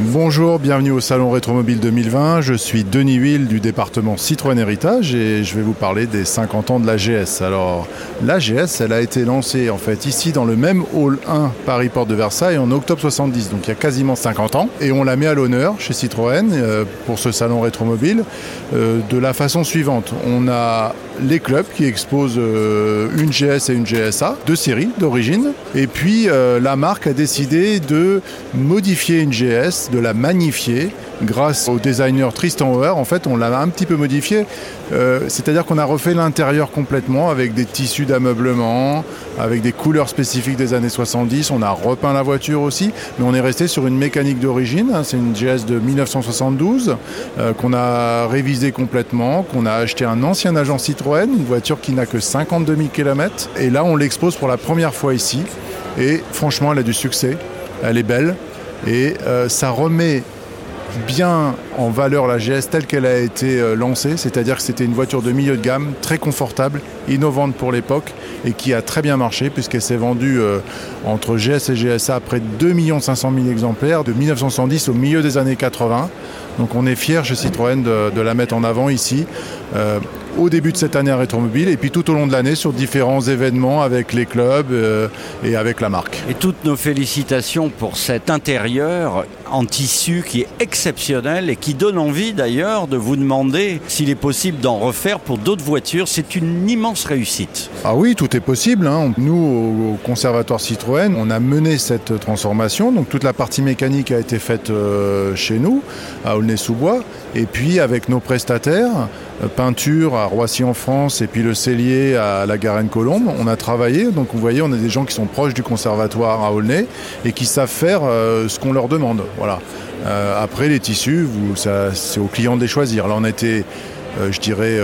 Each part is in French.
Bonjour, bienvenue au Salon Rétromobile 2020. Je suis Denis Huil du département Citroën Héritage et je vais vous parler des 50 ans de la GS. Alors, la GS, elle a été lancée en fait ici dans le même hall 1 Paris Porte de Versailles en octobre 70, donc il y a quasiment 50 ans. Et on la met à l'honneur chez Citroën euh, pour ce Salon Rétromobile euh, de la façon suivante. On a les clubs qui exposent euh, une GS et une GSA, deux séries d'origine. Et puis la marque a décidé de modifier une GS de la magnifier grâce au designer Tristan Hauer. En fait, on l'a un petit peu modifié. Euh, c'est-à-dire qu'on a refait l'intérieur complètement avec des tissus d'ameublement, avec des couleurs spécifiques des années 70. On a repeint la voiture aussi, mais on est resté sur une mécanique d'origine. C'est une GS de 1972 euh, qu'on a révisé complètement, qu'on a acheté un ancien agent Citroën, une voiture qui n'a que 52 000 km. Et là, on l'expose pour la première fois ici. Et franchement, elle a du succès. Elle est belle, et euh, ça remet bien en valeur la GS telle qu'elle a été euh, lancée, c'est-à-dire que c'était une voiture de milieu de gamme, très confortable, innovante pour l'époque et qui a très bien marché puisqu'elle s'est vendue euh, entre GS et GSA à près de 2 500 000 exemplaires de 1970 au milieu des années 80. Donc on est fiers chez Citroën de, la mettre en avant ici au début de cette année à Rétromobile et puis tout au long de l'année sur différents événements avec les clubs euh, et avec la marque. Et toutes nos félicitations pour cet intérieur en tissu qui est exceptionnel et qui donne envie d'ailleurs de vous demander s'il est possible d'en refaire pour d'autres voitures. C'est une immense réussite. Ah oui, tout est possible. Hein. Nous, au Conservatoire Citroën, on a mené cette transformation. Donc toute la partie mécanique a été faite euh, chez nous, à Aulnay-sous-Bois. Et puis avec nos prestataires, euh, peinture à Roissy en France et puis le cellier à la Garenne-Colombe. On a travaillé, donc vous voyez, on a des gens qui sont proches du conservatoire à Aulnay et qui savent faire euh, ce qu'on leur demande. Voilà. Euh, après, les tissus, c'est aux clients de les choisir. Là, on euh, je dirais,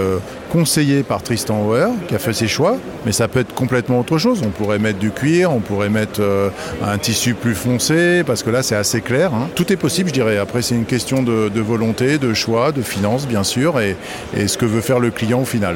conseillé par Tristan Hauer, qui a fait ses choix, mais ça peut être complètement autre chose. On pourrait mettre du cuir, on pourrait mettre euh, un tissu plus foncé, parce que là c'est assez clair. Hein. Tout est possible, je dirais. Après, c'est une question de, volonté, de choix, de finances, bien sûr, et ce que veut faire le client au final.